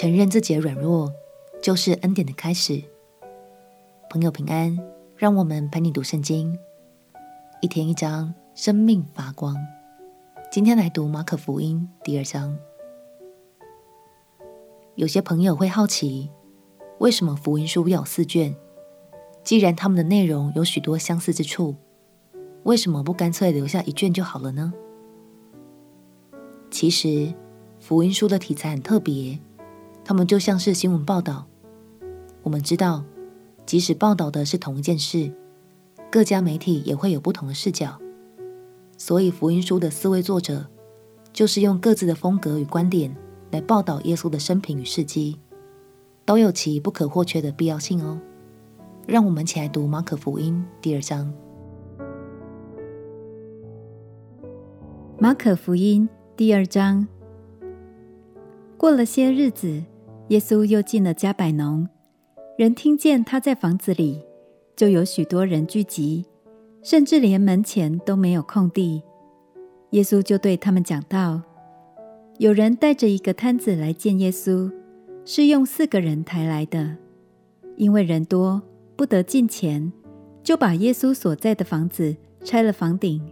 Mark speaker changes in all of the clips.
Speaker 1: 承认自己的软弱，就是恩典的开始。朋友平安，让我们陪你读圣经，一天一章，生命发光。今天来读马可福音第二章。有些朋友会好奇，为什么福音书要有四卷？既然他们的内容有许多相似之处，为什么不干脆留下一卷就好了呢？其实，福音书的题材很特别，他们就像是新闻报道。我们知道。即使报道的是同一件事，各家媒体也会有不同的视角。所以福音书的四位作者，就是用各自的风格与观点来报道耶稣的生平与事迹，都有其不可或缺的必要性哦。让我们一起来读马可福音第二章。
Speaker 2: 马可福音第二章。过了些日子，耶稣又进了迦百农。人听见他在房子里，就有许多人聚集，甚至连门前都没有空地。耶稣就对他们讲道：有人带着一个摊子来见耶稣，是用四个人抬来的，因为人多不得进前，就把耶稣所在的房子拆了房顶，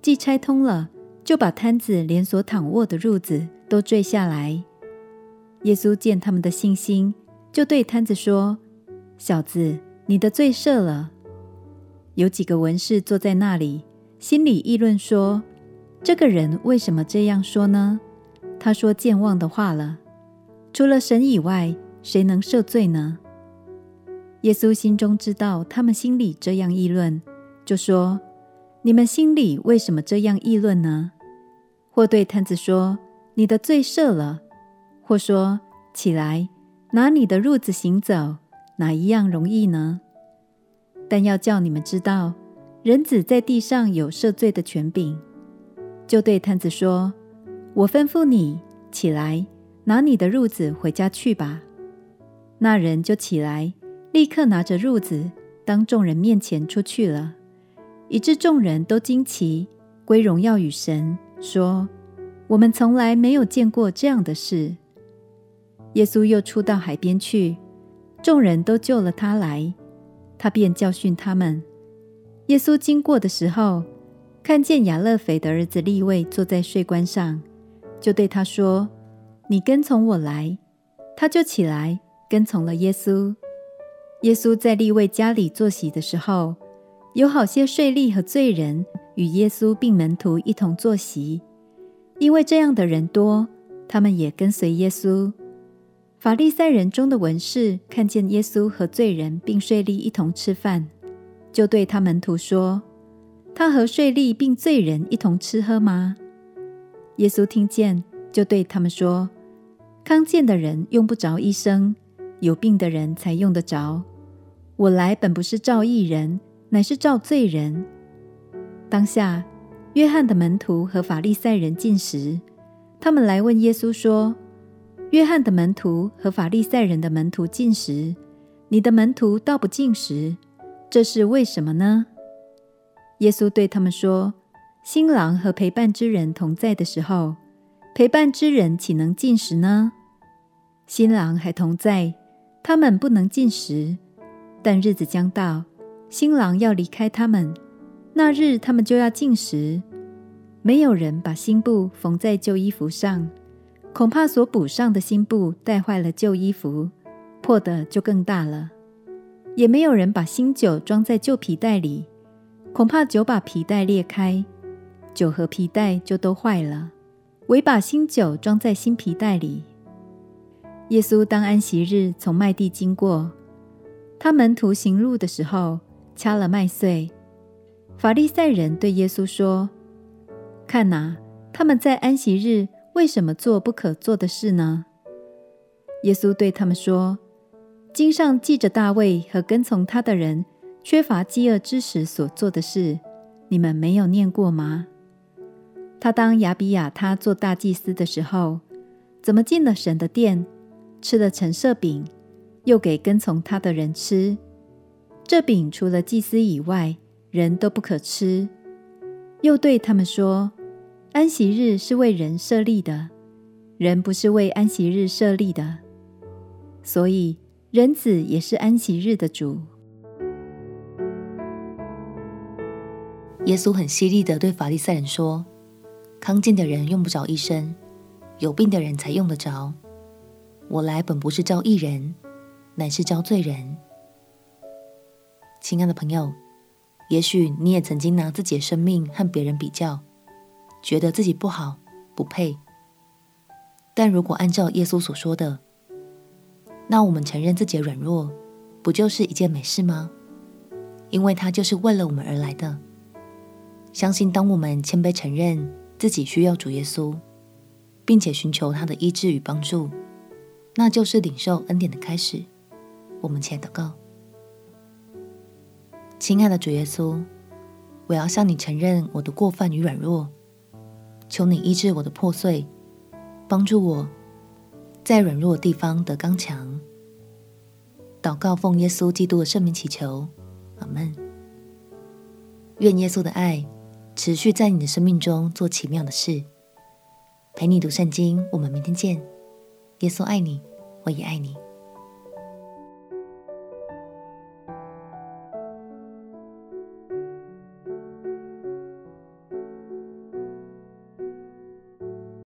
Speaker 2: 既拆通了，就把摊子连所躺卧的褥子都坠下来。耶稣见他们的信心。就对瘫子说：“小子，你的罪赦了。”有几个文士坐在那里，心里议论说：“这个人为什么这样说呢？他说健忘的话了。除了神以外，谁能赦罪呢？”耶稣心中知道他们心里这样议论，就说：“你们心里为什么这样议论呢？”或对瘫子说：“你的罪赦了。”或说：“起来。”拿你的褥子行走，哪一样容易呢？但要叫你们知道，人子在地上有赦罪的权柄。就对摊子说：“我吩咐你起来，拿你的褥子回家去吧。”那人就起来，立刻拿着褥子，当众人面前出去了，以致众人都惊奇，归荣耀与神，说：“我们从来没有见过这样的事。”耶稣又出到海边去，众人都救了他来，他便教训他们。耶稣经过的时候，看见亚勒斐的儿子利未坐在税关上，就对他说：“你跟从我来。”他就起来跟从了耶稣。耶稣在利未家里坐席的时候，有好些税吏和罪人与耶稣并门徒一同坐席，因为这样的人多，他们也跟随耶稣。法利赛人中的文士看见耶稣和罪人并税吏一同吃饭，就对他门徒说：“他和税吏并罪人一同吃喝吗？”耶稣听见，就对他们说：“康健的人用不着医生，有病的人才用得着。我来本不是召义人，乃是召罪人。”当下，约翰的门徒和法利赛人进食，他们来问耶稣说。约翰的门徒和法利赛人的门徒进食，你的门徒倒不进食，这是为什么呢？耶稣对他们说：“新郎和陪伴之人同在的时候，陪伴之人岂能进食呢？新郎还同在，他们不能进食。但日子将到，新郎要离开他们，那日他们就要进食。没有人把新布缝在旧衣服上。”恐怕所补上的新布带坏了旧衣服，破的就更大了。也没有人把新酒装在旧皮袋里，恐怕酒把皮袋裂开，酒和皮袋就都坏了。唯把新酒装在新皮袋里。耶稣当安息日从麦地经过，他门徒行路的时候掐了麦穗。法利赛人对耶稣说：“看哪，他们在安息日。”为什么做不可做的事呢？耶稣对他们说：“经上记着大卫和跟从他的人缺乏饥饿之时所做的事，你们没有念过吗？他当亚比亚他做大祭司的时候，怎么进了神的殿，吃了陈设饼，又给跟从他的人吃？这饼除了祭司以外，人都不可吃。又对他们说。”安息日是为人设立的，人不是为安息日设立的。所以人子也是安息日的主。
Speaker 1: 耶稣很犀利的对法利赛人说：“康健的人用不着医生，有病的人才用得着。我来本不是招义人，乃是招罪人。”亲爱的朋友，也许你也曾经拿自己的生命和别人比较，觉得自己不好、不配。但如果按照耶稣所说的，那我们承认自己的软弱，不就是一件美事吗？因为他就是为了我们而来的。相信当我们谦卑承认自己需要主耶稣，并且寻求他的医治与帮助，那就是领受恩典的开始。我们且祷告。亲爱的主耶稣，我要向你承认我的过犯与软弱，求你医治我的破碎，帮助我，在软弱的地方得刚强。祷告奉耶稣基督的圣名祈求，阿门。愿耶稣的爱持续在你的生命中做奇妙的事。陪你读圣经，我们明天见。耶稣爱你，我也爱你。